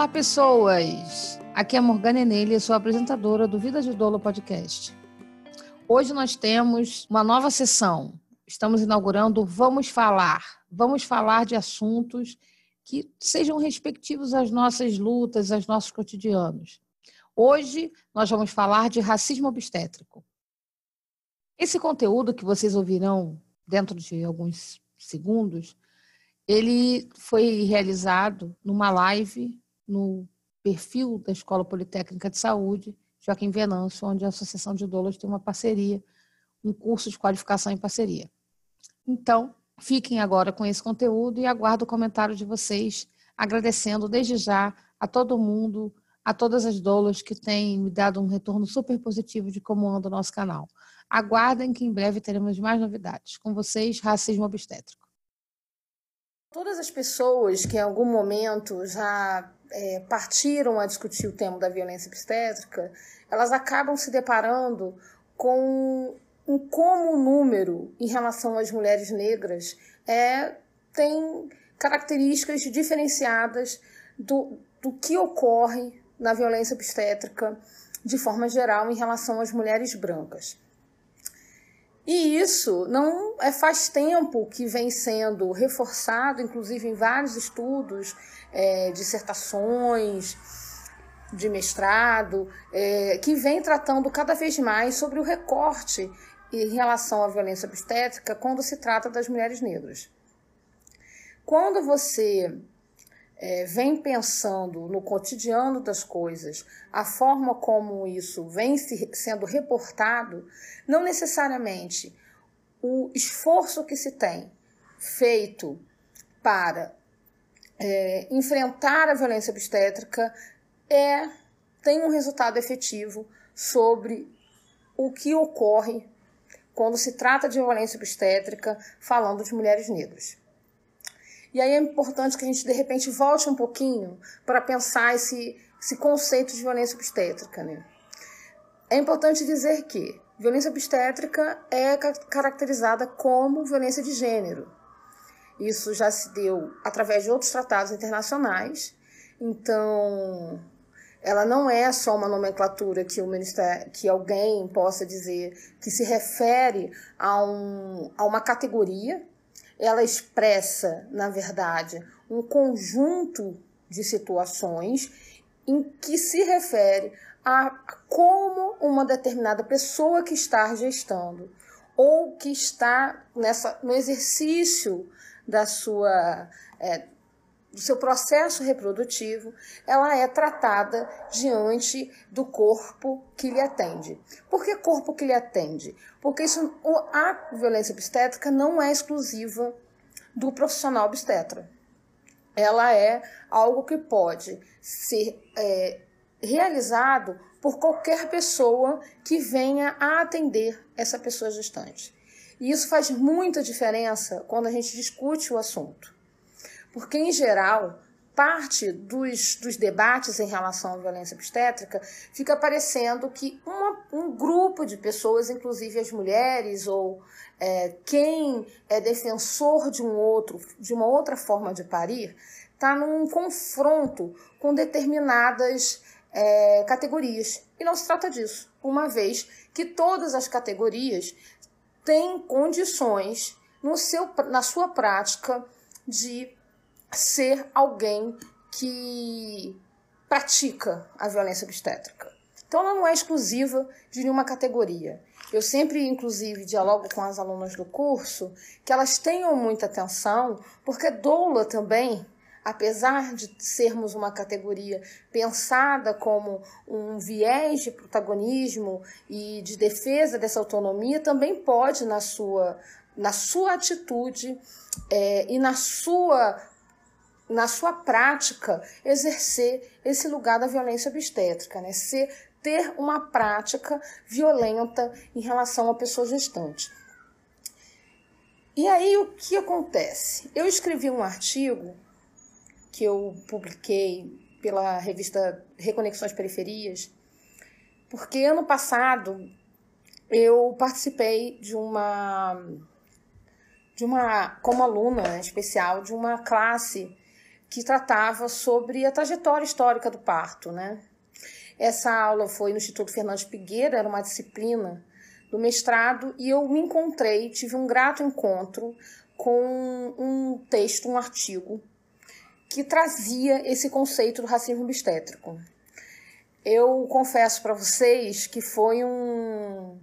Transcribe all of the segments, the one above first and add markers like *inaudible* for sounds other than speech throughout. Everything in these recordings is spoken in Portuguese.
Olá, pessoas! Aqui é Morgana Enelli, sou apresentadora do Vida de Dolo Podcast. Hoje nós temos uma nova sessão. Estamos inaugurando Vamos Falar. Vamos falar de assuntos que sejam respectivos às nossas lutas, aos nossos cotidianos. Hoje nós vamos falar de racismo obstétrico. Esse conteúdo que vocês ouvirão dentro de alguns segundos, ele foi realizado numa live no perfil da Escola Politécnica de Saúde, Joaquim Venâncio, onde a Associação de Doulas tem uma parceria, um curso de qualificação em parceria. Então, fiquem agora com esse conteúdo e aguardo o comentário de vocês, agradecendo desde já a todo mundo, a todas as doulas que têm me dado um retorno super positivo de como anda o nosso canal. Aguardem que em breve teremos mais novidades. Com vocês, Racismo Obstétrico. Todas as pessoas que em algum momento já é, partiram a discutir o tema da violência obstétrica, elas acabam se deparando com um como o número em relação às mulheres negras é, tem características diferenciadas do, do que ocorre na violência obstétrica de forma geral em relação às mulheres brancas. E isso não é faz tempo que vem sendo reforçado, inclusive em vários estudos, é, dissertações de mestrado, é, que vem tratando cada vez mais sobre o recorte em relação à violência obstétrica quando se trata das mulheres negras. Quando você é, vem pensando no cotidiano das coisas, a forma como isso vem se, sendo reportado, não necessariamente o esforço que se tem feito para é, enfrentar a violência obstétrica é tem um resultado efetivo sobre o que ocorre quando se trata de violência obstétrica, falando de mulheres negras. E aí é importante que a gente, de repente, volte um pouquinho para pensar esse, esse conceito de violência obstétrica. Né? É importante dizer que violência obstétrica é caracterizada como violência de gênero. Isso já se deu através de outros tratados internacionais. Então, ela não é só uma nomenclatura que o ministério, que alguém possa dizer que se refere a, um, a uma categoria ela expressa, na verdade, um conjunto de situações em que se refere a como uma determinada pessoa que está gestando ou que está nessa, no exercício da sua, é, do seu processo reprodutivo, ela é tratada diante do corpo que lhe atende. Por que corpo que lhe atende? Porque isso, a violência obstétrica não é exclusiva do profissional obstetra. Ela é algo que pode ser é, realizado por qualquer pessoa que venha a atender essa pessoa gestante. E isso faz muita diferença quando a gente discute o assunto. Porque, em geral, parte dos, dos debates em relação à violência obstétrica fica parecendo que uma, um grupo de pessoas, inclusive as mulheres ou é, quem é defensor de um outro, de uma outra forma de parir, está num confronto com determinadas é, categorias. E não se trata disso, uma vez que todas as categorias têm condições no seu, na sua prática de ser alguém que pratica a violência obstétrica. Então, ela não é exclusiva de nenhuma categoria. Eu sempre, inclusive, dialogo com as alunas do curso que elas tenham muita atenção, porque doula também, apesar de sermos uma categoria pensada como um viés de protagonismo e de defesa dessa autonomia, também pode, na sua, na sua atitude é, e na sua na sua prática, exercer esse lugar da violência obstétrica, né? Ser, ter uma prática violenta em relação à pessoa gestante. E aí o que acontece? Eu escrevi um artigo que eu publiquei pela revista Reconexões Periferias, porque ano passado eu participei de uma de uma como aluna especial de uma classe que tratava sobre a trajetória histórica do parto, né? Essa aula foi no Instituto Fernandes Pigueira, era uma disciplina do mestrado, e eu me encontrei, tive um grato encontro com um texto, um artigo, que trazia esse conceito do racismo obstétrico. Eu confesso para vocês que foi um,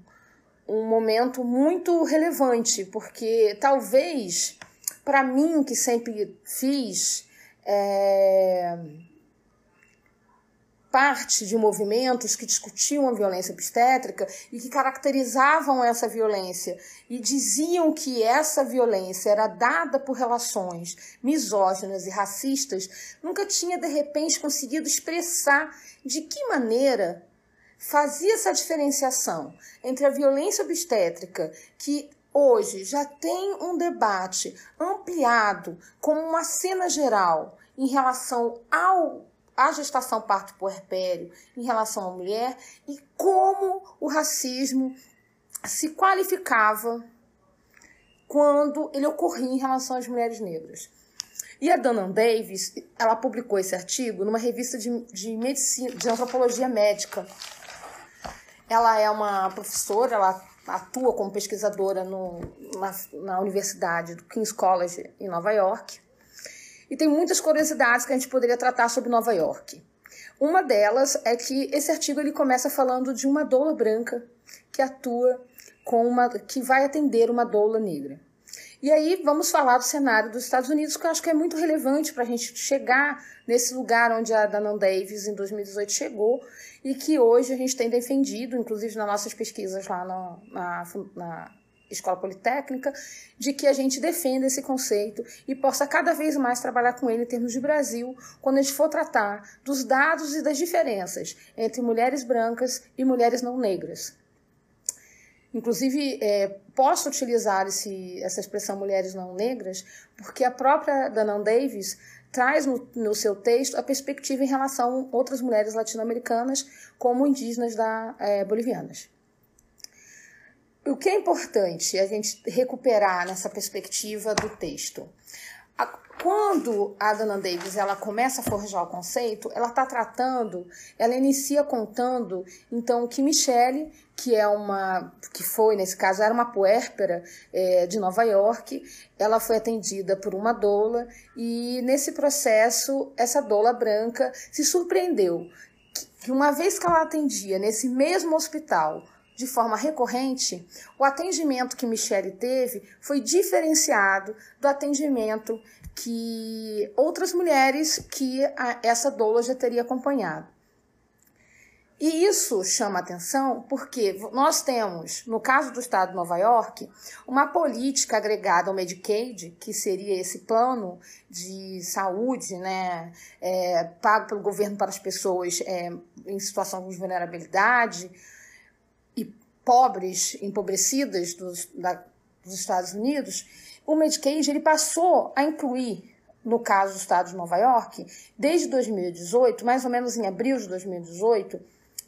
um momento muito relevante, porque talvez para mim, que sempre fiz é, parte de movimentos que discutiam a violência obstétrica e que caracterizavam essa violência e diziam que essa violência era dada por relações misóginas e racistas, nunca tinha de repente conseguido expressar de que maneira fazia essa diferenciação entre a violência obstétrica, que hoje já tem um debate ampliado como uma cena geral em relação ao a gestação parto puerpério em relação à mulher e como o racismo se qualificava quando ele ocorria em relação às mulheres negras. E a Dana Davis, ela publicou esse artigo numa revista de, de medicina, de antropologia médica. Ela é uma professora, ela atua como pesquisadora no, na, na Universidade do King's College em Nova York. E tem muitas curiosidades que a gente poderia tratar sobre Nova York. Uma delas é que esse artigo ele começa falando de uma doula branca que atua com uma que vai atender uma doula negra. E aí vamos falar do cenário dos Estados Unidos, que eu acho que é muito relevante para a gente chegar nesse lugar onde a Danon Davis em 2018 chegou e que hoje a gente tem defendido, inclusive nas nossas pesquisas lá na, na, na Escola Politécnica, de que a gente defenda esse conceito e possa cada vez mais trabalhar com ele em termos de Brasil, quando a gente for tratar dos dados e das diferenças entre mulheres brancas e mulheres não negras. Inclusive, é, posso utilizar esse, essa expressão mulheres não negras, porque a própria Danan Davis traz no, no, seu texto a perspectiva em relação a outras mulheres latino-americanas, como indígenas da, é, bolivianas. O que é importante a gente recuperar nessa perspectiva do texto? Quando a Dana Davis ela começa a forjar o conceito, ela está tratando, ela inicia contando então que Michelle, que é uma, que foi nesse caso era uma puérpera é, de Nova York, ela foi atendida por uma doula e nesse processo essa doula branca se surpreendeu. Que uma vez que ela atendia nesse mesmo hospital de forma recorrente, o atendimento que Michele teve foi diferenciado do atendimento que outras mulheres que a, essa doula já teria acompanhado. E isso chama atenção porque nós temos, no caso do estado de Nova York, uma política agregada ao Medicaid, que seria esse plano de saúde né, é, pago pelo governo para as pessoas é, em situação de vulnerabilidade e pobres, empobrecidas dos, da, dos Estados Unidos o Medicaid ele passou a incluir, no caso do estado de Nova York, desde 2018, mais ou menos em abril de 2018,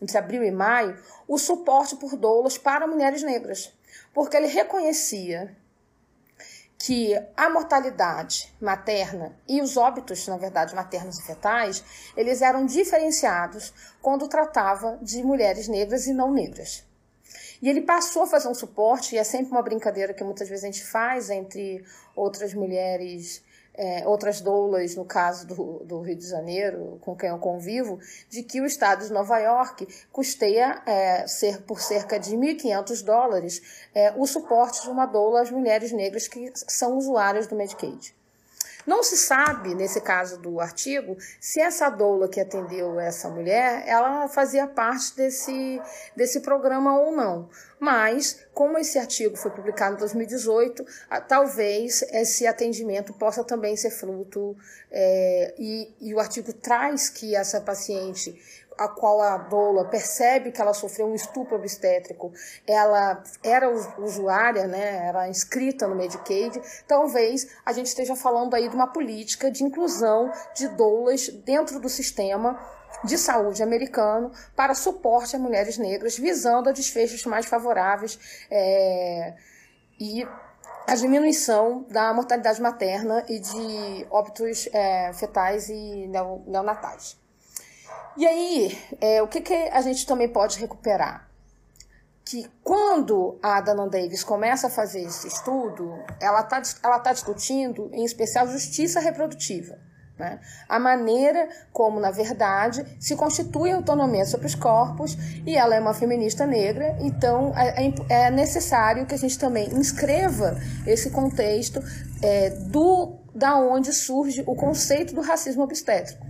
entre abril e maio, o suporte por doulas para mulheres negras, porque ele reconhecia que a mortalidade materna e os óbitos, na verdade, maternos e fetais, eles eram diferenciados quando tratava de mulheres negras e não negras. E ele passou a fazer um suporte, e é sempre uma brincadeira que muitas vezes a gente faz entre outras mulheres, é, outras doulas, no caso do, do, Rio de Janeiro, com quem eu convivo, de que o estado de Nova York custeia é, ser, por cerca de 1.500 dólares é, o suporte de uma doula às mulheres negras que são usuárias do Medicaid. Não se sabe, nesse caso do artigo, se essa doula que atendeu essa mulher, ela fazia parte desse, desse programa ou não. Mas, como esse artigo foi publicado em 2018, talvez esse atendimento possa também ser fruto, é, e, e o artigo traz que essa paciente a qual a doula percebe que ela sofreu um estupro obstétrico, ela era usuária, né, era inscrita no Medicaid, talvez a gente esteja falando aí de uma política de inclusão de doulas dentro do sistema de saúde americano para suporte a mulheres negras, visando a desfechos mais favoráveis é, e a diminuição da mortalidade materna e de óbitos é, fetais e neonatais. E aí, é, o que, que a gente também pode recuperar? Que quando a Dana Davis começa a fazer esse estudo, ela está ela tá discutindo, em especial, justiça reprodutiva. Né? A maneira como, na verdade, se constitui a autonomia sobre os corpos, e ela é uma feminista negra, então é, é, é necessário que a gente também inscreva esse contexto é, do da onde surge o conceito do racismo obstétrico.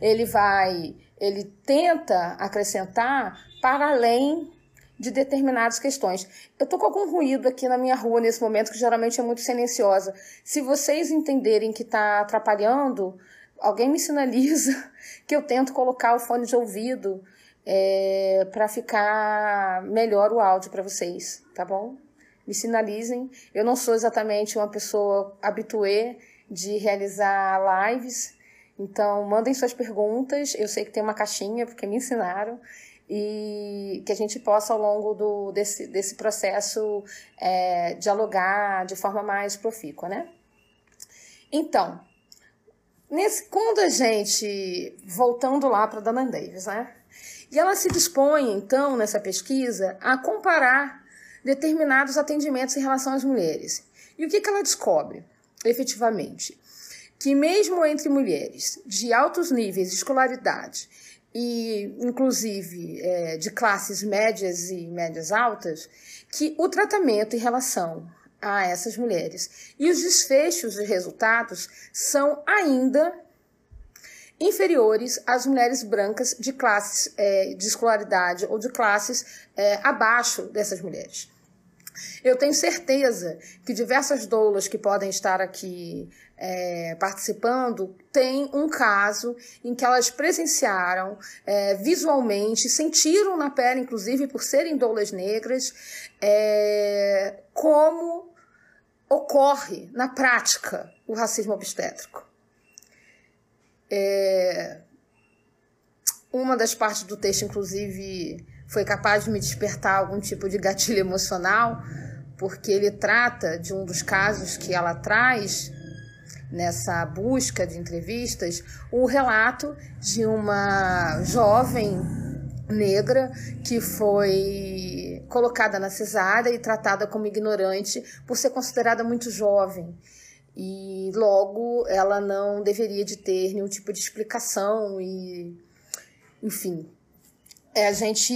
Ele vai, ele tenta acrescentar para além de determinadas questões. Eu tô com algum ruído aqui na minha rua nesse momento, que geralmente é muito silenciosa. Se vocês entenderem que está atrapalhando, alguém me sinaliza *laughs* que eu tento colocar o fone de ouvido é, para ficar melhor o áudio para vocês, tá bom? Me sinalizem. Eu não sou exatamente uma pessoa habituê de realizar lives, então mandem suas perguntas. Eu sei que tem uma caixinha, porque me ensinaram e que a gente possa, ao longo do, desse, desse processo, é, dialogar de forma mais profícua, né? Então, nesse, quando a gente, voltando lá para a Dana Davis, né? E ela se dispõe, então, nessa pesquisa, a comparar determinados atendimentos em relação às mulheres. E o que, que ela descobre, efetivamente? Que mesmo entre mulheres de altos níveis de escolaridade e inclusive é, de classes médias e médias altas, que o tratamento em relação a essas mulheres e os desfechos e resultados são ainda inferiores às mulheres brancas de classes é, de escolaridade ou de classes é, abaixo dessas mulheres. Eu tenho certeza que diversas doulas que podem estar aqui é, participando têm um caso em que elas presenciaram é, visualmente, sentiram na pele, inclusive por serem doulas negras, é, como ocorre na prática o racismo obstétrico. É, uma das partes do texto, inclusive, foi capaz de me despertar algum tipo de gatilho emocional, porque ele trata de um dos casos que ela traz nessa busca de entrevistas, o relato de uma jovem negra que foi colocada na cesárea e tratada como ignorante por ser considerada muito jovem. E logo ela não deveria de ter nenhum tipo de explicação e enfim, é, a gente,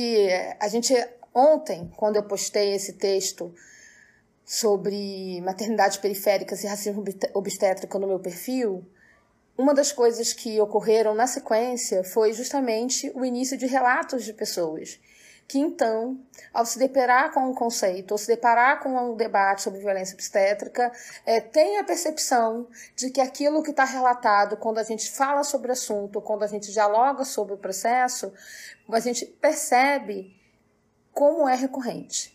a gente ontem, quando eu postei esse texto sobre maternidades periféricas e racismo obstétrico no meu perfil, uma das coisas que ocorreram na sequência foi justamente o início de relatos de pessoas que então, ao se deparar com um conceito, ou se deparar com um debate sobre violência obstétrica, é, tem a percepção de que aquilo que está relatado quando a gente fala sobre o assunto, quando a gente dialoga sobre o processo, a gente percebe como é recorrente.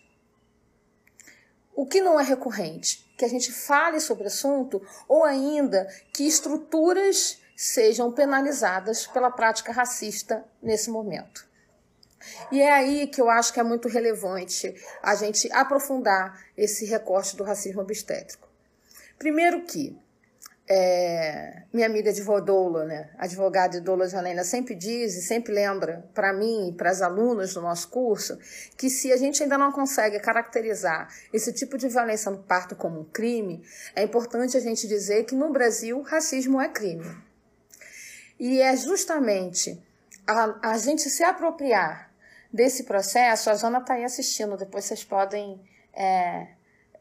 O que não é recorrente? Que a gente fale sobre o assunto ou ainda que estruturas sejam penalizadas pela prática racista nesse momento. E é aí que eu acho que é muito relevante a gente aprofundar esse recorte do racismo obstétrico. Primeiro que é, minha amiga de Doula, né, advogada Doula Janena, sempre diz e sempre lembra para mim e para as alunas do nosso curso que se a gente ainda não consegue caracterizar esse tipo de violência no parto como um crime, é importante a gente dizer que no Brasil racismo é crime. E é justamente a, a gente se apropriar desse processo, a Jana está aí assistindo, depois vocês podem é,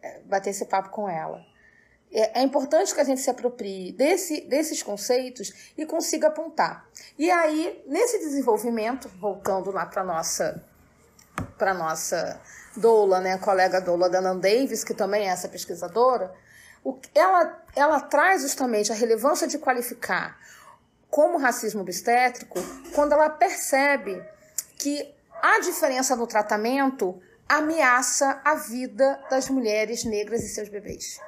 é, bater esse papo com ela é, é importante que a gente se aproprie desse, desses conceitos e consiga apontar. E aí, nesse desenvolvimento, voltando lá para nossa para nossa doula, né, colega doula da Nan Davis, que também é essa pesquisadora, o, ela, ela traz justamente a relevância de qualificar como racismo obstétrico quando ela percebe que a diferença no tratamento ameaça a vida das mulheres negras e seus bebês.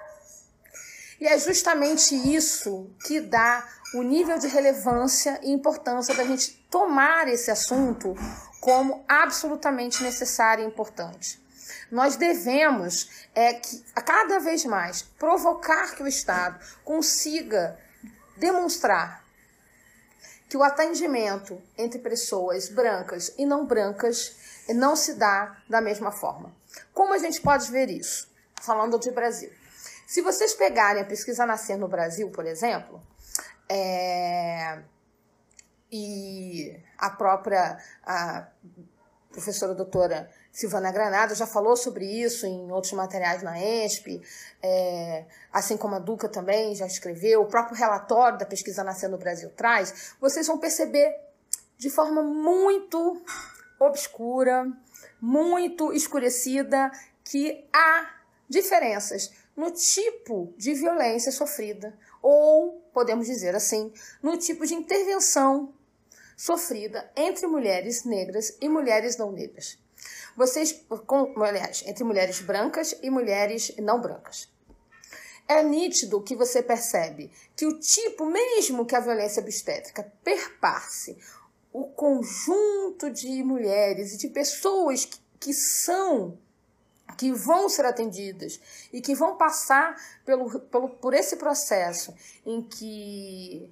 E é justamente isso que dá o nível de relevância e importância da gente tomar esse assunto como absolutamente necessário e importante. Nós devemos é, que, cada vez mais provocar que o Estado consiga demonstrar que o atendimento entre pessoas brancas e não brancas não se dá da mesma forma. Como a gente pode ver isso? Falando de Brasil. Se vocês pegarem a pesquisa Nascer no Brasil, por exemplo, é... e a própria a professora doutora Silvana Granada já falou sobre isso em outros materiais na ESP, é, assim como a Duca também já escreveu, o próprio relatório da pesquisa Nascendo no Brasil traz, vocês vão perceber de forma muito obscura, muito escurecida, que há diferenças no tipo de violência sofrida, ou, podemos dizer assim, no tipo de intervenção sofrida entre mulheres negras e mulheres não negras. Vocês, com, aliás, entre mulheres brancas e mulheres não brancas. É nítido que você percebe que o tipo, mesmo que a violência obstétrica perpasse o conjunto de mulheres e de pessoas que, que são que vão ser atendidas e que vão passar pelo, pelo, por esse processo em que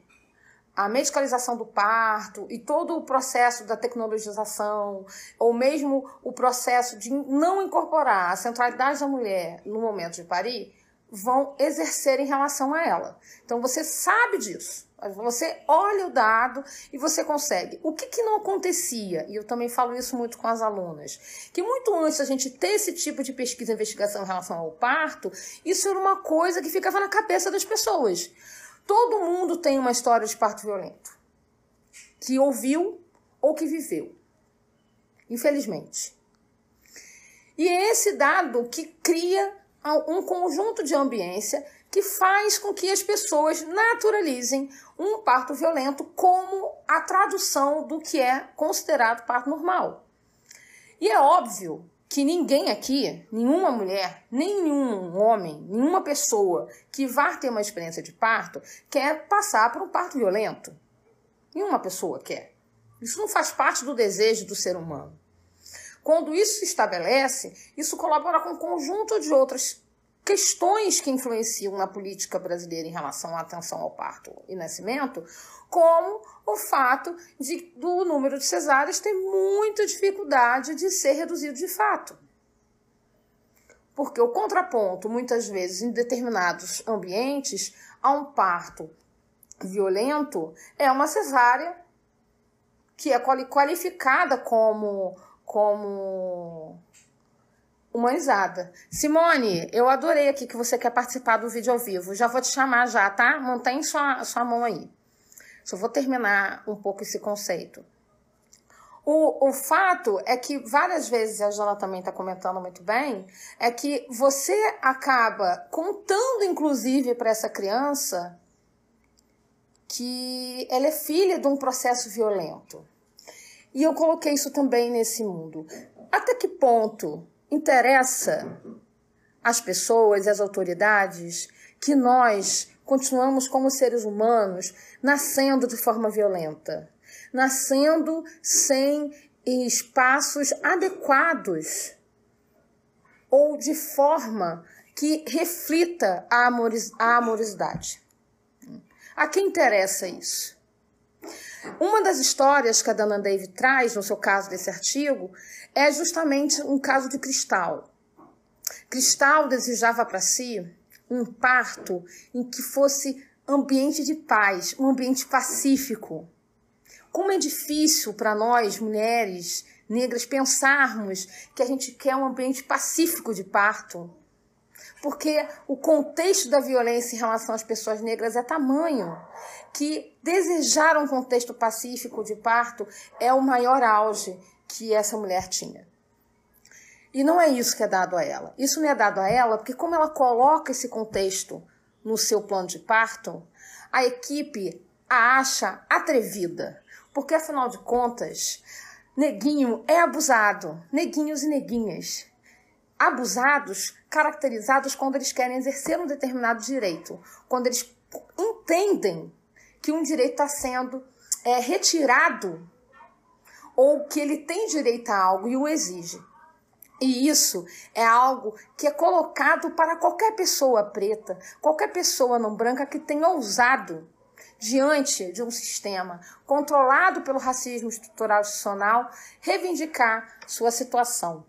a medicalização do parto e todo o processo da tecnologização, ou mesmo o processo de não incorporar a centralidade da mulher no momento de parir, vão exercer em relação a ela. Então você sabe disso. Você olha o dado e você consegue. O que, que não acontecia, e eu também falo isso muito com as alunas, que muito antes a gente ter esse tipo de pesquisa e investigação em relação ao parto, isso era uma coisa que ficava na cabeça das pessoas. Todo mundo tem uma história de parto violento. Que ouviu ou que viveu. Infelizmente. E é esse dado que cria um conjunto de ambiência que faz com que as pessoas naturalizem um parto violento como a tradução do que é considerado parto normal. E é óbvio que ninguém aqui, nenhuma mulher, nenhum homem, nenhuma pessoa que vá ter uma experiência de parto quer passar por um parto violento. Nenhuma pessoa quer. Isso não faz parte do desejo do ser humano. Quando isso se estabelece, isso colabora com um conjunto de outras questões que influenciam na política brasileira em relação à atenção ao parto e nascimento, como o fato de do número de cesáreas ter muita dificuldade de ser reduzido de fato. Porque o contraponto, muitas vezes, em determinados ambientes, a um parto violento é uma cesárea que é qualificada como, como humanizada. Simone, eu adorei aqui que você quer participar do vídeo ao vivo. Já vou te chamar já, tá? Mantém sua, sua mão aí. Só vou terminar um pouco esse conceito. O, o fato é que várias vezes, a Jana também está comentando muito bem, é que você acaba contando, inclusive, para essa criança que ela é filha de um processo violento. E eu coloquei isso também nesse mundo. Até que ponto interessa às pessoas e às autoridades que nós continuamos como seres humanos nascendo de forma violenta, nascendo sem espaços adequados ou de forma que reflita a, a amorosidade. A quem interessa isso? Uma das histórias que a Dana Dave traz no seu caso desse artigo é justamente um caso de Cristal. Cristal desejava para si um parto em que fosse ambiente de paz, um ambiente pacífico. Como é difícil para nós, mulheres negras, pensarmos que a gente quer um ambiente pacífico de parto. Porque o contexto da violência em relação às pessoas negras é tamanho que desejar um contexto pacífico de parto é o maior auge que essa mulher tinha. E não é isso que é dado a ela. Isso não é dado a ela porque, como ela coloca esse contexto no seu plano de parto, a equipe a acha atrevida. Porque, afinal de contas, neguinho é abusado. Neguinhos e neguinhas. Abusados, caracterizados quando eles querem exercer um determinado direito. Quando eles entendem que um direito está sendo é, retirado ou que ele tem direito a algo e o exige. E isso é algo que é colocado para qualquer pessoa preta, qualquer pessoa não branca que tenha ousado diante de um sistema controlado pelo racismo estrutural institucional reivindicar sua situação.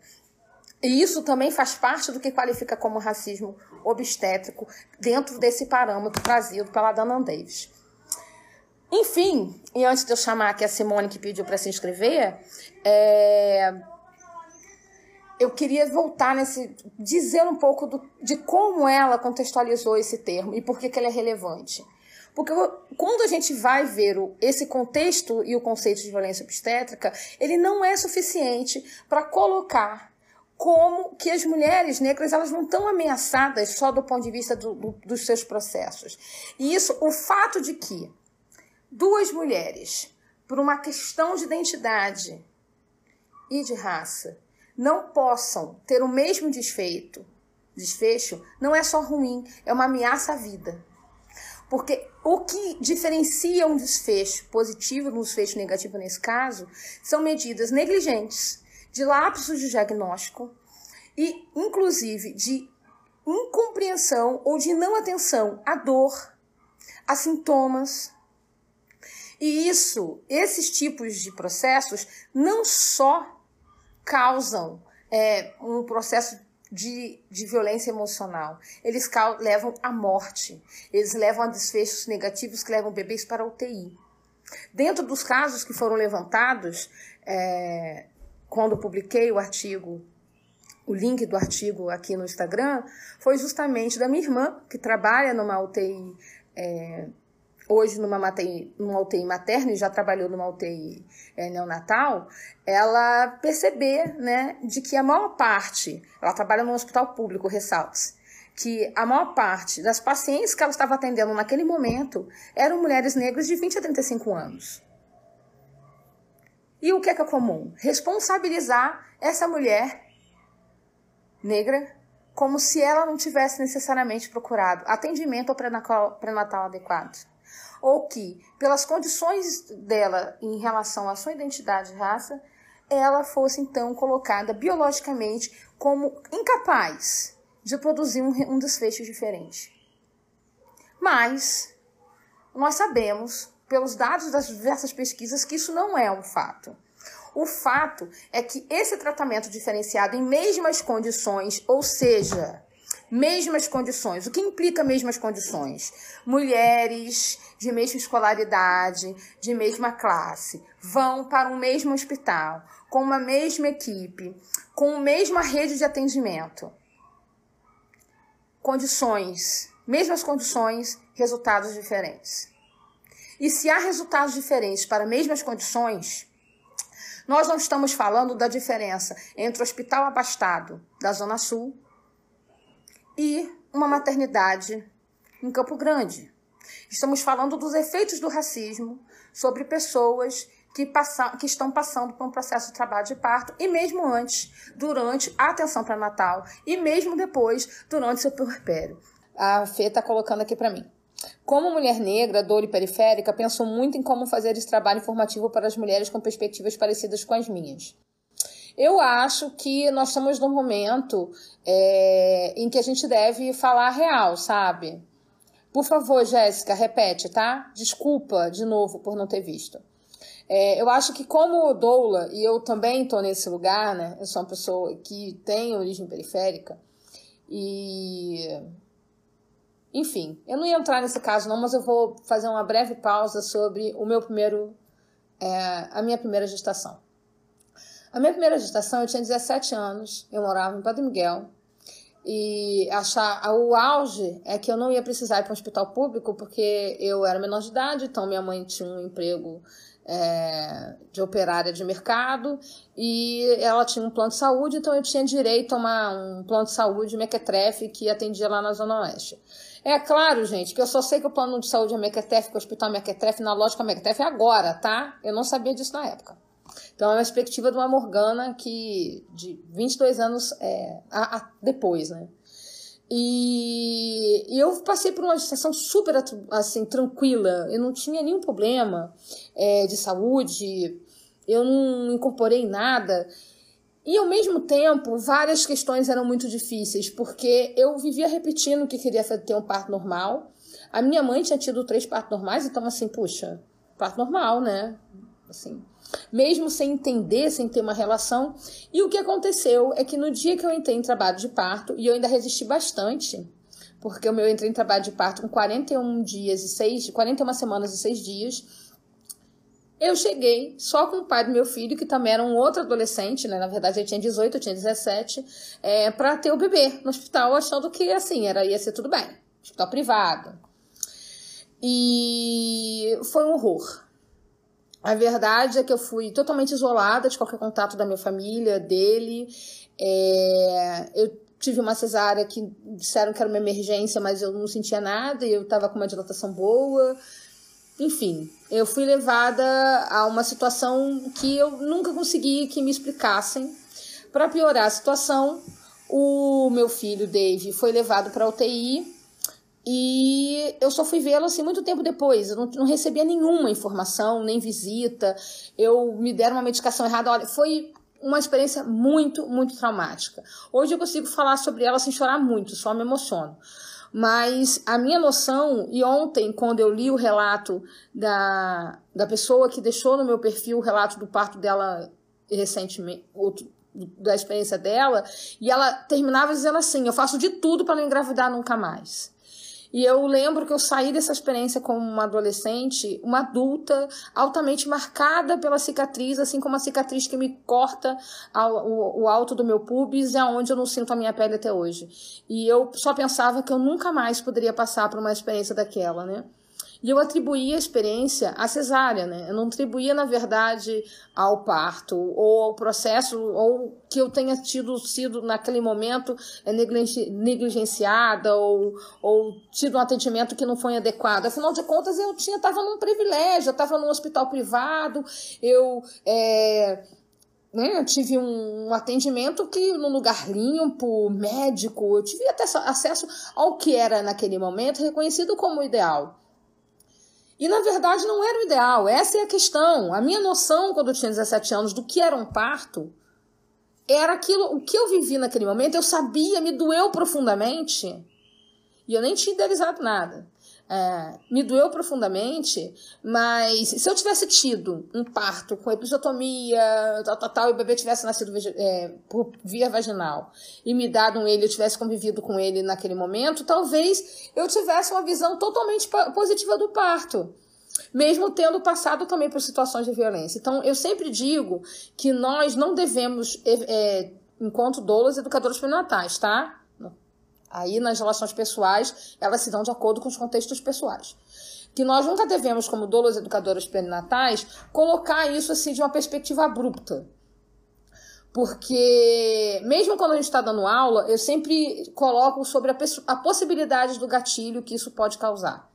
E isso também faz parte do que qualifica como racismo obstétrico dentro desse parâmetro trazido pela Dana Davis. Enfim, e antes de eu chamar aqui a Simone que pediu para se inscrever, é, eu queria voltar nesse. dizer um pouco do, de como ela contextualizou esse termo e por que, que ele é relevante. Porque quando a gente vai ver o, esse contexto e o conceito de violência obstétrica, ele não é suficiente para colocar como que as mulheres negras elas não estão ameaçadas só do ponto de vista do, do, dos seus processos. E isso, o fato de que duas mulheres, por uma questão de identidade e de raça, não possam ter o mesmo desfeito, desfecho, não é só ruim, é uma ameaça à vida. Porque o que diferencia um desfecho positivo um desfecho negativo nesse caso são medidas negligentes, de lapsos de diagnóstico e, inclusive, de incompreensão ou de não atenção à dor, a sintomas. E isso, esses tipos de processos, não só causam é, um processo de, de violência emocional. Eles levam à morte. Eles levam a desfechos negativos que levam bebês para a UTI. Dentro dos casos que foram levantados, é, quando publiquei o artigo, o link do artigo aqui no Instagram, foi justamente da minha irmã, que trabalha numa UTI é, hoje numa UTI, numa UTI materna e já trabalhou numa UTI é, neonatal, ela perceber, né, de que a maior parte, ela trabalha num hospital público, ressaltes, que a maior parte das pacientes que ela estava atendendo naquele momento eram mulheres negras de 20 a 35 anos. E o que é, que é comum? Responsabilizar essa mulher negra como se ela não tivesse necessariamente procurado atendimento ao pré-natal adequado ou que, pelas condições dela em relação à sua identidade e raça, ela fosse então colocada biologicamente como incapaz de produzir um, um desfecho diferente. Mas nós sabemos, pelos dados das diversas pesquisas, que isso não é um fato. O fato é que esse tratamento diferenciado em mesmas condições, ou seja, mesmas condições. O que implica mesmas condições? Mulheres de mesma escolaridade, de mesma classe, vão para um mesmo hospital, com uma mesma equipe, com a mesma rede de atendimento. Condições, mesmas condições, resultados diferentes. E se há resultados diferentes para mesmas condições, nós não estamos falando da diferença entre o hospital abastado da Zona Sul e uma maternidade em Campo Grande. Estamos falando dos efeitos do racismo sobre pessoas que, passam, que estão passando por um processo de trabalho de parto, e mesmo antes, durante a atenção pré-natal, e mesmo depois, durante seu puerpério. A Fê está colocando aqui para mim. Como mulher negra, dor e periférica, penso muito em como fazer esse trabalho informativo para as mulheres com perspectivas parecidas com as minhas. Eu acho que nós estamos num momento é, em que a gente deve falar real, sabe? Por favor, Jéssica, repete, tá? Desculpa de novo por não ter visto. É, eu acho que como doula, e eu também estou nesse lugar, né? Eu sou uma pessoa que tem origem periférica e... Enfim, eu não ia entrar nesse caso não, mas eu vou fazer uma breve pausa sobre o meu primeiro... É, a minha primeira gestação. A minha primeira gestação, eu tinha 17 anos, eu morava em Padre Miguel. E achar o auge é que eu não ia precisar ir para um hospital público porque eu era menor de idade, então minha mãe tinha um emprego é, de operária de mercado e ela tinha um plano de saúde, então eu tinha direito a uma, um plano de saúde mequetrefe que atendia lá na Zona Oeste. É claro, gente, que eu só sei que o plano de saúde é mequetrefe, que o hospital mequetrefe, na lógica mequetrefe é agora, tá? Eu não sabia disso na época. Então, é uma perspectiva de uma Morgana que, de 22 anos é, a, a, depois, né? E, e, eu passei por uma gestação super assim, tranquila, eu não tinha nenhum problema é, de saúde, eu não incorporei nada. E ao mesmo tempo, várias questões eram muito difíceis, porque eu vivia repetindo que queria ter um parto normal. A minha mãe tinha tido três partos normais, então assim, puxa, parto normal, né? Assim, mesmo sem entender, sem ter uma relação. E o que aconteceu é que no dia que eu entrei em trabalho de parto, e eu ainda resisti bastante, porque eu entrei em trabalho de parto com 41 dias e 6, 41 semanas e 6 dias, eu cheguei só com o pai do meu filho, que também era um outro adolescente, né? Na verdade, ele tinha 18, eu tinha 17, é, para ter o bebê no hospital, achando que assim, era, ia ser tudo bem. Hospital privado. E foi um horror. A verdade é que eu fui totalmente isolada de qualquer contato da minha família, dele. É, eu tive uma cesárea que disseram que era uma emergência, mas eu não sentia nada e eu estava com uma dilatação boa. Enfim, eu fui levada a uma situação que eu nunca consegui que me explicassem. Para piorar a situação, o meu filho, Dave, foi levado para UTI e eu só fui vê-lo assim muito tempo depois. Eu não, não, recebia nenhuma informação, nem visita. Eu me deram uma medicação errada. Olha, foi uma experiência muito, muito traumática. Hoje eu consigo falar sobre ela sem chorar muito, só me emociono. Mas a minha noção, e ontem, quando eu li o relato da, da pessoa que deixou no meu perfil o relato do parto dela recentemente, outro, da experiência dela, e ela terminava dizendo assim: Eu faço de tudo para não engravidar nunca mais. E eu lembro que eu saí dessa experiência como uma adolescente, uma adulta, altamente marcada pela cicatriz, assim como a cicatriz que me corta o, o alto do meu pubis e aonde eu não sinto a minha pele até hoje. E eu só pensava que eu nunca mais poderia passar por uma experiência daquela, né? E eu atribuía a experiência à cesárea, né? Eu não atribuía, na verdade, ao parto, ou ao processo, ou que eu tenha tido sido, naquele momento, é, negligenciada, ou, ou tido um atendimento que não foi adequado. Afinal de contas, eu tinha estava num privilégio, eu estava num hospital privado, eu. É, né, eu tive um, um, atendimento que num lugar limpo, médico, eu tive até acesso ao que era naquele momento reconhecido como ideal. E na verdade não era o ideal, essa é a questão. A minha noção quando eu tinha 17 anos do que era um parto era aquilo, o que eu vivi naquele momento, eu sabia, me doeu profundamente. E eu nem tinha idealizado nada. É, me doeu profundamente, mas se eu tivesse tido um parto com episiotomia, tal, tal, tal, e o bebê tivesse nascido é, por via vaginal e me dado um ele, eu tivesse convivido com ele naquele momento, talvez eu tivesse uma visão totalmente positiva do parto mesmo tendo passado também por situações de violência. Então, eu sempre digo que nós não devemos, é, enquanto doulas educadoras perinatais, tá? Aí, nas relações pessoais, elas se dão de acordo com os contextos pessoais. Que nós nunca devemos, como doulas educadoras perinatais, colocar isso assim de uma perspectiva abrupta. Porque, mesmo quando a gente está dando aula, eu sempre coloco sobre a, a possibilidade do gatilho que isso pode causar.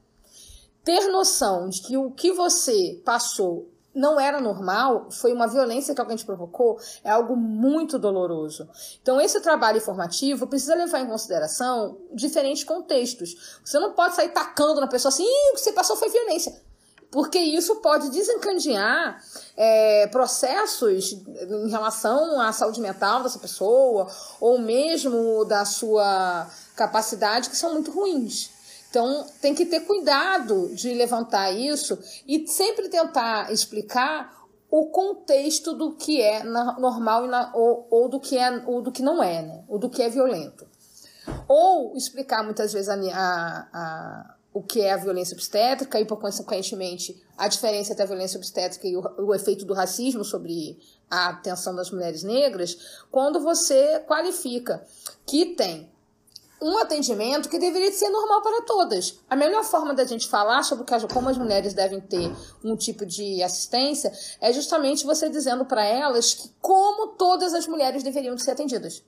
Ter noção de que o que você passou não era normal, foi uma violência que alguém te provocou, é algo muito doloroso. Então, esse trabalho informativo precisa levar em consideração diferentes contextos. Você não pode sair tacando na pessoa assim, o que você passou foi violência. Porque isso pode desencadear é, processos em relação à saúde mental dessa pessoa, ou mesmo da sua capacidade, que são muito ruins. Então, tem que ter cuidado de levantar isso e sempre tentar explicar o contexto do que é normal ou, ou, do que é ou do que não é, né? Ou do que é violento. Ou explicar muitas vezes a, a, a o que é a violência obstétrica e, por consequentemente, a diferença entre a violência obstétrica e o, o, efeito do racismo sobre a atenção das mulheres negras, quando você qualifica que tem um atendimento que deveria ser normal para todas. A melhor forma da gente falar sobre como as mulheres devem ter um tipo de assistência é justamente você dizendo para elas que como todas as mulheres deveriam ser atendidas.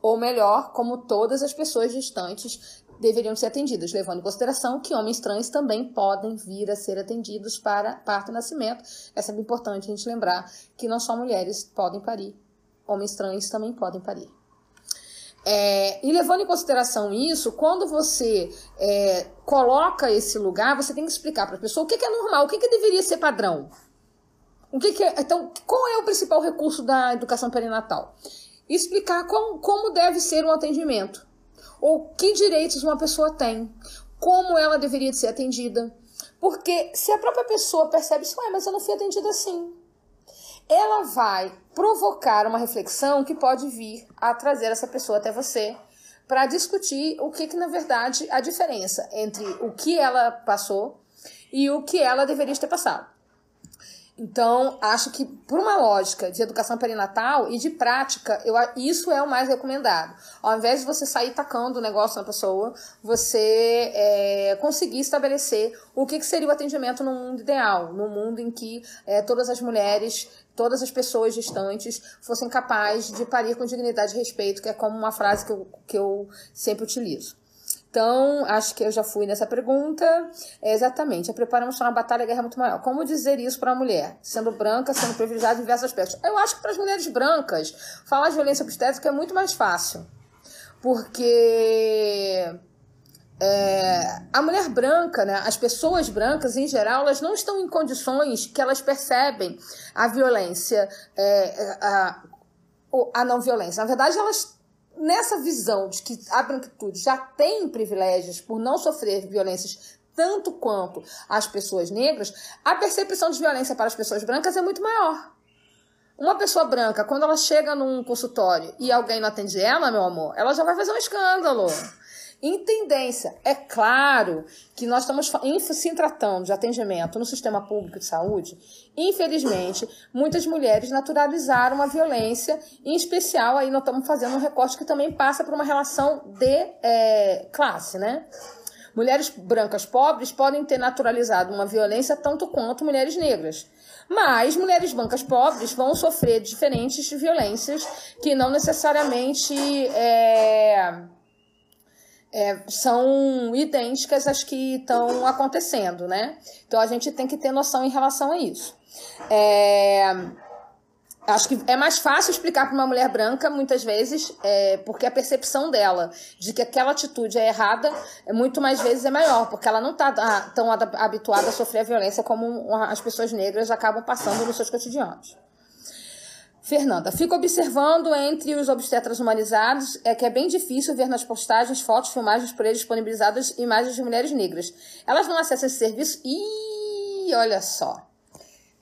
Ou melhor, como todas as pessoas gestantes deveriam ser atendidas, levando em consideração que homens trans também podem vir a ser atendidos para parto e nascimento. É sempre importante a gente lembrar que não só mulheres podem parir, homens trans também podem parir. É, e levando em consideração isso, quando você é, coloca esse lugar, você tem que explicar para a pessoa o que, que, é normal, o que, que deveria ser padrão. O que, que é, então, qual é o principal recurso da educação perinatal? Explicar como, deve ser o atendimento, ou que direitos uma pessoa tem, como ela deveria ser atendida. Porque se a própria pessoa percebe isso, ué, mas eu não fui atendida assim. Ela vai provocar uma reflexão que pode vir a trazer essa pessoa até você para discutir o que, que, na verdade, a diferença entre o que ela passou e o que ela deveria ter passado. Então, acho que por uma lógica de educação perinatal e de prática, eu, isso é o mais recomendado. Ao invés de você sair tacando o negócio na pessoa, você é, conseguir estabelecer o que, que seria o atendimento no mundo ideal, no mundo em que é, todas as mulheres, todas as pessoas gestantes fossem capazes de parir com dignidade e respeito, que é como uma frase que eu, que eu sempre utilizo. Então, acho que eu já fui nessa pergunta. É exatamente, a preparação para uma batalha e guerra é muito maior. Como dizer isso para a mulher, sendo branca, sendo privilegiada em diversos aspectos? Eu acho que para as mulheres brancas, falar de violência obstétrica é muito mais fácil. Porque é, a mulher branca, né, as pessoas brancas em geral, elas não estão em condições que elas percebem a violência, é, a, a não violência. Na verdade, elas nessa visão de que a branquitude já tem privilégios por não sofrer violências tanto quanto as pessoas negras, a percepção de violência para as pessoas brancas é muito maior. Uma pessoa branca, quando ela chega num consultório e alguém não atende ela, meu amor, ela já vai fazer um escândalo. Em tendência, é claro que nós estamos se tratando de atendimento no sistema público de saúde. Infelizmente, muitas mulheres naturalizaram a violência, em especial aí nós estamos fazendo um recorte que também passa por uma relação de é, classe, né? Mulheres brancas pobres podem ter naturalizado uma violência tanto quanto mulheres negras. Mas mulheres brancas pobres vão sofrer diferentes violências que não necessariamente é, é, são idênticas às que estão acontecendo, né? Então a gente tem que ter noção em relação a isso. É, acho que é mais fácil explicar para uma mulher branca, muitas vezes, é, porque a percepção dela de que aquela atitude é errada, é muito mais vezes é maior, porque ela não está tão habituada a sofrer a violência como as pessoas negras acabam passando nos seus cotidianos. Fernanda, fico observando entre os obstetras humanizados é que é bem difícil ver nas postagens fotos, filmagens por eles disponibilizadas imagens de mulheres negras. Elas não acessam esse serviço e olha só,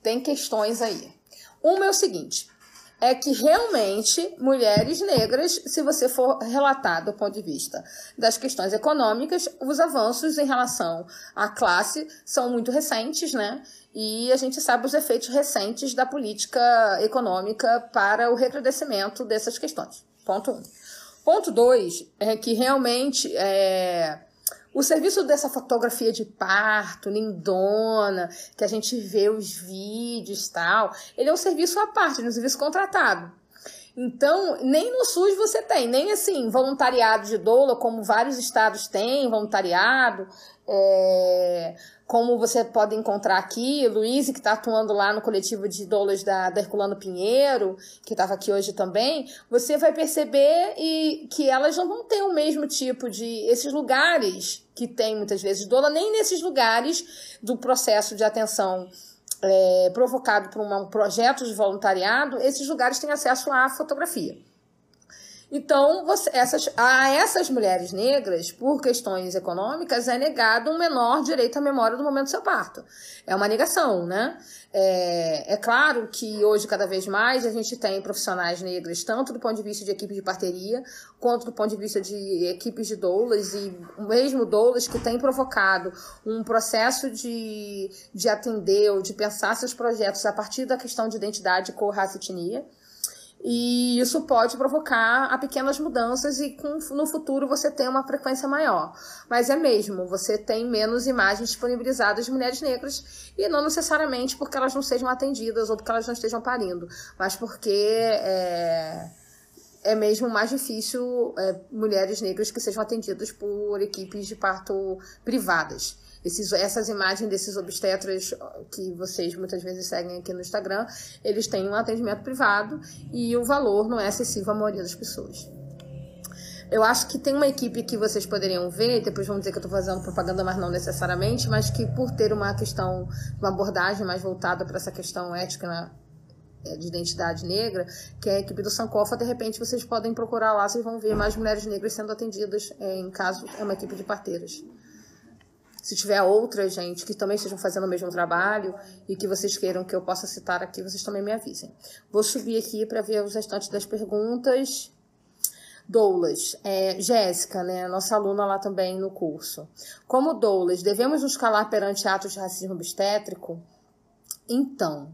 tem questões aí. Uma é o seguinte: é que realmente mulheres negras, se você for relatar do ponto de vista das questões econômicas, os avanços em relação à classe são muito recentes, né? E a gente sabe os efeitos recentes da política econômica para o recrudescimento dessas questões. Ponto um. Ponto dois é que realmente é, o serviço dessa fotografia de parto, lindona, que a gente vê os vídeos tal, ele é um serviço à parte, é um serviço contratado. Então, nem no SUS você tem, nem assim, voluntariado de doula, como vários estados têm, voluntariado. É, como você pode encontrar aqui, Luiz, que está atuando lá no coletivo de doulas da, da Herculano Pinheiro, que estava aqui hoje também, você vai perceber e, que elas não vão ter o mesmo tipo de. esses lugares que tem muitas vezes doula, nem nesses lugares do processo de atenção é, provocado por um projeto de voluntariado, esses lugares têm acesso à fotografia. Então, você, essas, a essas mulheres negras, por questões econômicas, é negado um menor direito à memória do momento do seu parto. É uma negação, né? É, é claro que hoje, cada vez mais, a gente tem profissionais negras, tanto do ponto de vista de equipe de parteria, quanto do ponto de vista de equipes de doulas, e mesmo doulas que têm provocado um processo de, de atender ou de pensar seus projetos a partir da questão de identidade, cor, raça e etnia. E isso pode provocar a pequenas mudanças e com, no futuro você tem uma frequência maior. Mas é mesmo, você tem menos imagens disponibilizadas de mulheres negras e não necessariamente porque elas não sejam atendidas ou porque elas não estejam parindo, mas porque é, é mesmo mais difícil é, mulheres negras que sejam atendidas por equipes de parto privadas. Esses, essas imagens desses obstetras que vocês muitas vezes seguem aqui no Instagram, eles têm um atendimento privado e o valor não é acessível à maioria das pessoas. Eu acho que tem uma equipe que vocês poderiam ver, depois vão dizer que eu estou fazendo propaganda, mas não necessariamente, mas que por ter uma questão, uma abordagem mais voltada para essa questão ética né, de identidade negra, que é a equipe do Sankofa, de repente vocês podem procurar lá, vocês vão ver mais mulheres negras sendo atendidas é, em caso é uma equipe de parteiras. Se tiver outra gente que também estejam fazendo o mesmo trabalho e que vocês queiram que eu possa citar aqui, vocês também me avisem. Vou subir aqui para ver os restantes das perguntas. Doulas, é, Jéssica, né, nossa aluna lá também no curso. Como doulas, devemos nos calar perante atos de racismo obstétrico? Então,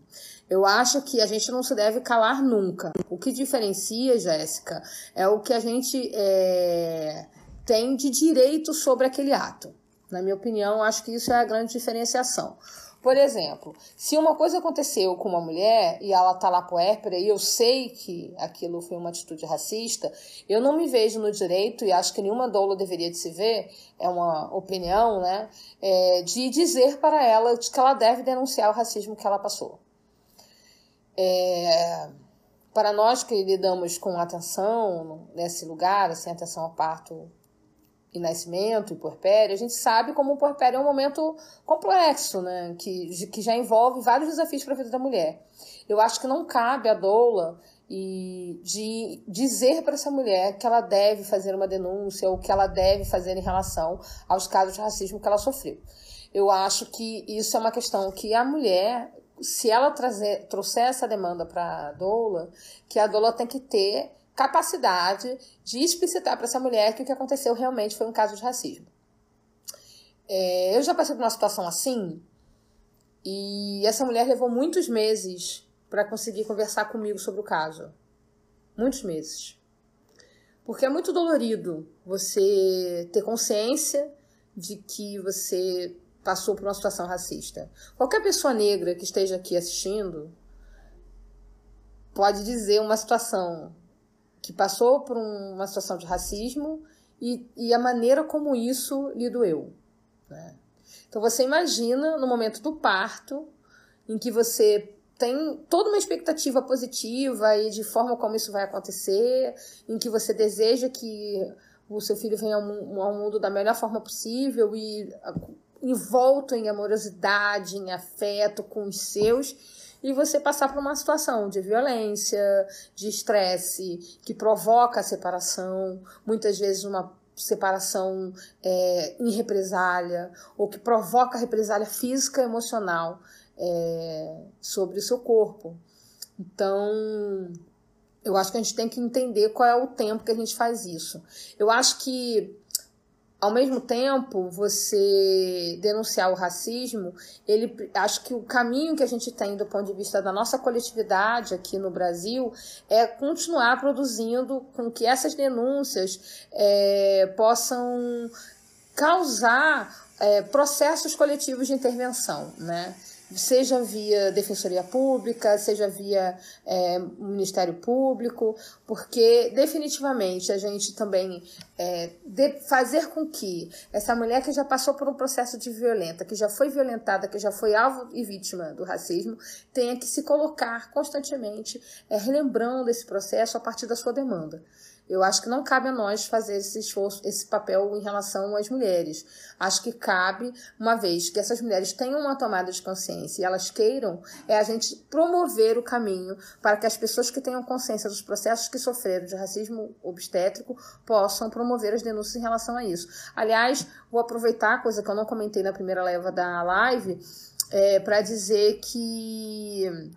eu acho que a gente não se deve calar nunca. O que diferencia, Jéssica, é o que a gente é, tem de direito sobre aquele ato. Na minha opinião, acho que isso é a grande diferenciação. Por exemplo, se uma coisa aconteceu com uma mulher e ela tá lá puérpera e eu sei que aquilo foi uma atitude racista, eu não me vejo no direito, e acho que nenhuma doula deveria de se ver, é uma opinião, né, é, de dizer para ela que ela deve denunciar o racismo que ela passou. É, para nós que lidamos com atenção nesse lugar, assim, atenção ao parto e nascimento e puerpério, a gente sabe como o puerpério é um momento complexo, né? Que, que já envolve vários desafios para a vida da mulher. Eu acho que não cabe a doula e de dizer para essa mulher que ela deve fazer uma denúncia ou que ela deve fazer em relação aos casos de racismo que ela sofreu. Eu acho que isso é uma questão que a mulher, se ela trazer, trouxer essa demanda para a doula, que a doula tem que ter capacidade de explicitar para essa mulher que o que aconteceu realmente foi um caso de racismo. É, eu já passei por uma situação assim e essa mulher levou muitos meses para conseguir conversar comigo sobre o caso. Muitos meses. Porque é muito dolorido você ter consciência de que você passou por uma situação racista. Qualquer pessoa negra que esteja aqui assistindo pode dizer uma situação que passou por uma situação de racismo e, e a maneira como isso lhe doeu. Né? Então você imagina no momento do parto, em que você tem toda uma expectativa positiva e de forma como isso vai acontecer, em que você deseja que o seu filho venha ao mundo da melhor forma possível e envolto em amorosidade, em afeto com os seus e você passar por uma situação de violência, de estresse, que provoca a separação, muitas vezes uma separação é, em represália, ou que provoca represália física e emocional é, sobre o seu corpo. Então, eu acho que a gente tem que entender qual é o tempo que a gente faz isso. Eu acho que ao mesmo tempo, você denunciar o racismo, ele acho que o caminho que a gente tem do ponto de vista da nossa coletividade aqui no Brasil é continuar produzindo com que essas denúncias é, possam causar é, processos coletivos de intervenção, né? Seja via Defensoria Pública, seja via é, Ministério Público, porque definitivamente a gente também é, fazer com que essa mulher que já passou por um processo de violenta, que já foi violentada, que já foi alvo e vítima do racismo, tenha que se colocar constantemente é, relembrando esse processo a partir da sua demanda. Eu acho que não cabe a nós fazer esse esforço, esse papel em relação às mulheres. Acho que cabe, uma vez que essas mulheres tenham uma tomada de consciência e elas queiram, é a gente promover o caminho para que as pessoas que tenham consciência dos processos que sofreram de racismo obstétrico possam promover as denúncias em relação a isso. Aliás, vou aproveitar, coisa que eu não comentei na primeira leva da live, é, para dizer que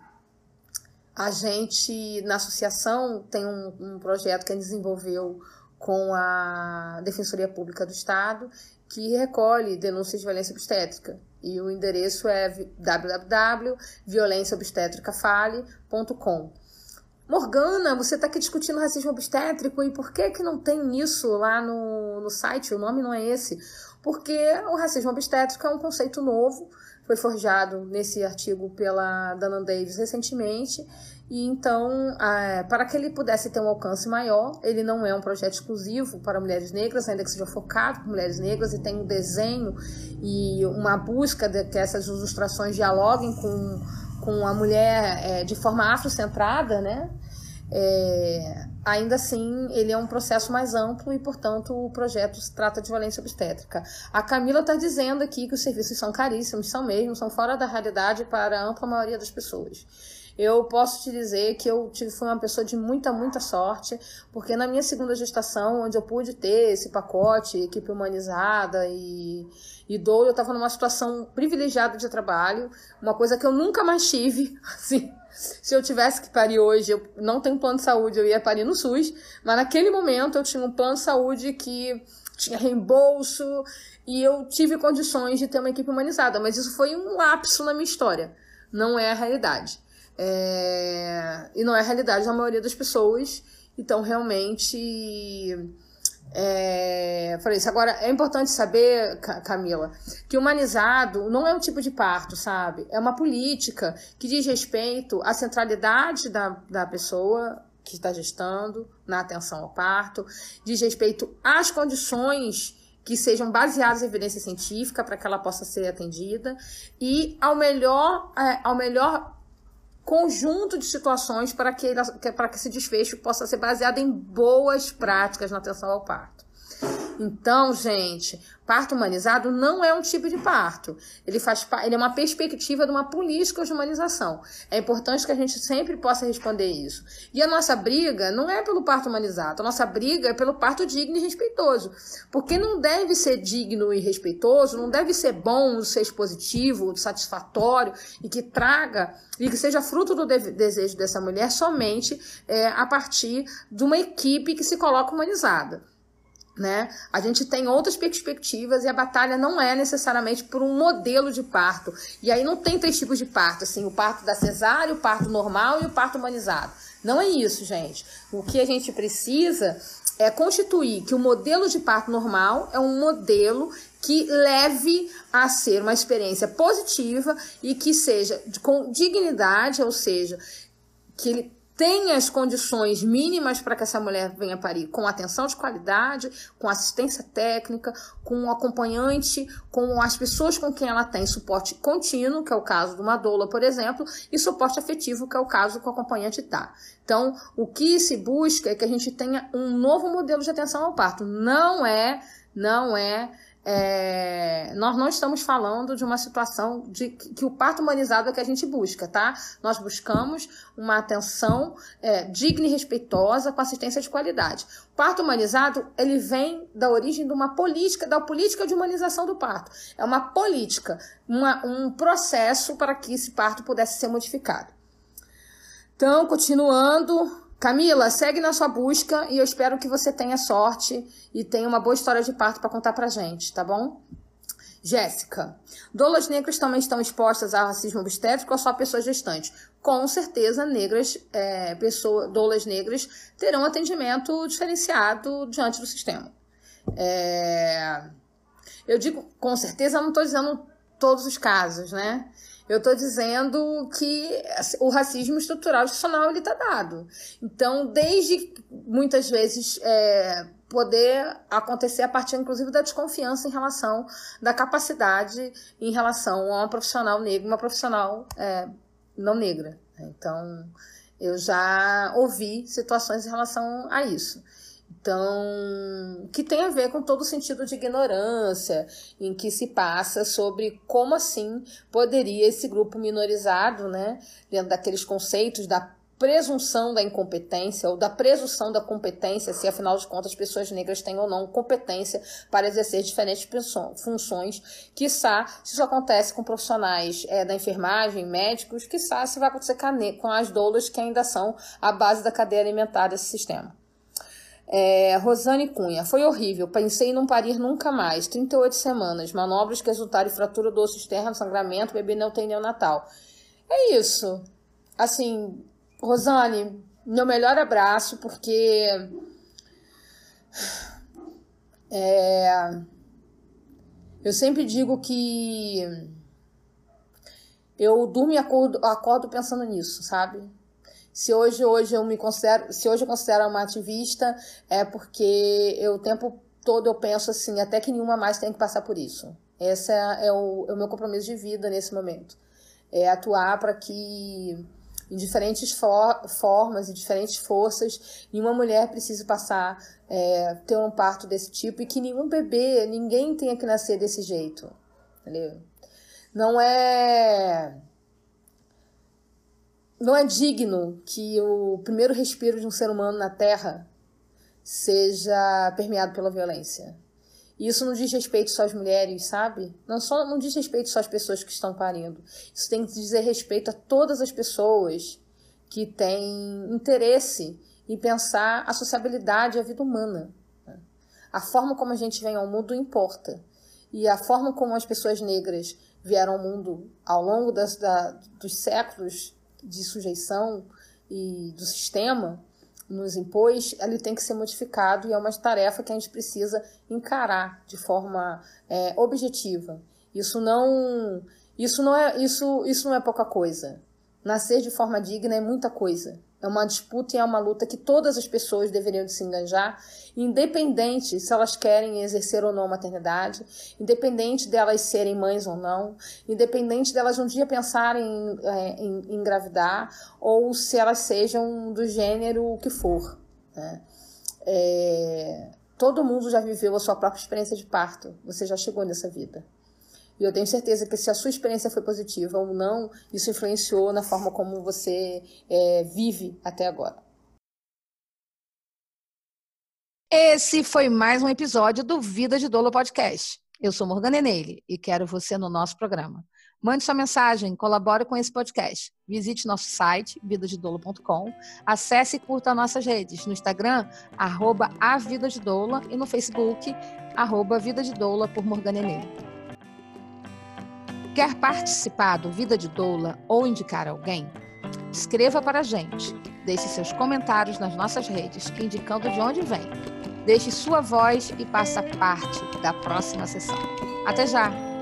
a gente, na associação, tem um, um projeto que a gente desenvolveu com a Defensoria Pública do Estado, que recolhe denúncias de violência obstétrica. E o endereço é www.violenciaobstetricafale.com. Morgana, você está aqui discutindo racismo obstétrico e por que, que não tem isso lá no, no site? O nome não é esse. Porque o racismo obstétrico é um conceito novo foi forjado nesse artigo pela Dana Davis recentemente. E então, para que ele pudesse ter um alcance maior, ele não é um projeto exclusivo para mulheres negras, ainda que seja focado para mulheres negras, e tem um desenho e uma busca de que essas ilustrações dialoguem com, com a mulher é, de forma afrocentrada, né? é, ainda assim ele é um processo mais amplo e, portanto, o projeto se trata de violência obstétrica. A Camila está dizendo aqui que os serviços são caríssimos, são mesmo, são fora da realidade para a ampla maioria das pessoas. Eu posso te dizer que eu tive, fui uma pessoa de muita, muita sorte, porque na minha segunda gestação, onde eu pude ter esse pacote, equipe humanizada e, e dor, eu estava numa situação privilegiada de trabalho, uma coisa que eu nunca mais tive, *laughs* assim, se eu tivesse que parir hoje, eu não tenho plano de saúde, eu ia parir no SUS, mas naquele momento eu tinha um plano de saúde que tinha reembolso e eu tive condições de ter uma equipe humanizada, mas isso foi um lapso na minha história, não é a realidade. É... E não é a realidade da maioria das pessoas. Então, realmente. É, falei isso. Agora, é importante saber, Camila, que humanizado não é um tipo de parto, sabe? É uma política que diz respeito à centralidade da, da pessoa que está gestando, na atenção ao parto, diz respeito às condições que sejam baseadas em evidência científica para que ela possa ser atendida e ao melhor, é, ao melhor conjunto de situações para que, para que esse desfecho possa ser baseado em boas práticas na atenção ao parto. Então, gente, Parto humanizado não é um tipo de parto. Ele faz ele é uma perspectiva de uma política de humanização. É importante que a gente sempre possa responder isso. E a nossa briga não é pelo parto humanizado, a nossa briga é pelo parto digno e respeitoso. Porque não deve ser digno e respeitoso, não deve ser bom, ser positivo, satisfatório e que traga e que seja fruto do de desejo dessa mulher somente é, a partir de uma equipe que se coloca humanizada né? A gente tem outras perspectivas e a batalha não é necessariamente por um modelo de parto. E aí não tem três tipos de parto, assim, o parto da cesárea, o parto normal e o parto humanizado. Não é isso, gente. O que a gente precisa é constituir que o modelo de parto normal é um modelo que leve a ser uma experiência positiva e que seja com dignidade, ou seja, que ele tem as condições mínimas para que essa mulher venha parir, com atenção de qualidade, com assistência técnica, com um acompanhante, com as pessoas com quem ela tem suporte contínuo, que é o caso de uma doula, por exemplo, e suporte afetivo, que é o caso que o acompanhante está. Então, o que se busca é que a gente tenha um novo modelo de atenção ao parto. Não é, não é é, nós não estamos falando de uma situação de que o parto humanizado é que a gente busca, tá? Nós buscamos uma atenção é, digna e respeitosa com assistência de qualidade. O parto humanizado ele vem da origem de uma política, da política de humanização do parto. É uma política, uma, um processo para que esse parto pudesse ser modificado. Então, continuando, Camila, segue na sua busca e eu espero que você tenha sorte e tenha uma boa história de parto para contar pra gente, tá bom? Jéssica, doulas negras também estão expostas ao racismo obstétrico ou só pessoas gestantes? Com certeza, negras, é, pessoas, doulas negras terão atendimento diferenciado diante do sistema. É, eu digo com certeza, não estou dizendo todos os casos, né? Eu estou dizendo que o racismo estrutural institucional ele está dado. Então, desde muitas vezes é, poder acontecer a partir, inclusive, da desconfiança em relação da capacidade em relação a uma profissional negra, uma profissional é, não negra. Então, eu já ouvi situações em relação a isso. Então, que tem a ver com todo o sentido de ignorância em que se passa sobre como assim poderia esse grupo minorizado, né, dentro daqueles conceitos da presunção da incompetência ou da presunção da competência, se afinal de contas pessoas negras têm ou não competência para exercer diferentes funções, quiçá se isso acontece com profissionais é, da enfermagem, médicos, quiçá se vai acontecer com as doulas que ainda são a base da cadeia alimentar desse sistema. É, Rosane Cunha, foi horrível. Pensei em não parir nunca mais. 38 semanas, manobras que resultaram em fratura do osso externo, sangramento, bebê não tem neonatal. É isso. Assim, Rosane, meu melhor abraço, porque. É, eu sempre digo que eu durmo e acordo, acordo pensando nisso, sabe? Se hoje, hoje eu me considero, se hoje eu considero uma ativista, é porque eu o tempo todo eu penso assim, até que nenhuma mais tem que passar por isso. Esse é, é, o, é o meu compromisso de vida nesse momento. É atuar para que em diferentes for formas e diferentes forças. Nenhuma mulher precisa passar, é, ter um parto desse tipo e que nenhum bebê, ninguém tenha que nascer desse jeito. Entendeu? Não é. Não é digno que o primeiro respiro de um ser humano na Terra seja permeado pela violência. E isso não diz respeito só às mulheres, sabe? Não, só, não diz respeito só às pessoas que estão parindo. Isso tem que dizer respeito a todas as pessoas que têm interesse em pensar a sociabilidade e a vida humana. Né? A forma como a gente vem ao mundo importa. E a forma como as pessoas negras vieram ao mundo ao longo das, da, dos séculos de sujeição e do sistema nos impôs, ele tem que ser modificado e é uma tarefa que a gente precisa encarar de forma é, objetiva. Isso não, isso não é, isso, isso não é pouca coisa. Nascer de forma digna é muita coisa. É uma disputa e é uma luta que todas as pessoas deveriam se engajar, independente se elas querem exercer ou não a maternidade, independente delas serem mães ou não, independente delas um dia pensarem é, em, em engravidar ou se elas sejam do gênero que for. Né? É, todo mundo já viveu a sua própria experiência de parto. Você já chegou nessa vida. E eu tenho certeza que se a sua experiência foi positiva ou não, isso influenciou na forma como você é, vive até agora. Esse foi mais um episódio do Vida de Dolo Podcast. Eu sou Morgana Enele e quero você no nosso programa. Mande sua mensagem, colabore com esse podcast. Visite nosso site, vidadedolo.com. Acesse e curta nossas redes no Instagram, arroba a Vida de Doula e no Facebook, arroba Vida de Doula por Morgana Enele. Quer participar do Vida de Doula ou indicar alguém? Escreva para a gente. Deixe seus comentários nas nossas redes, indicando de onde vem. Deixe sua voz e faça parte da próxima sessão. Até já!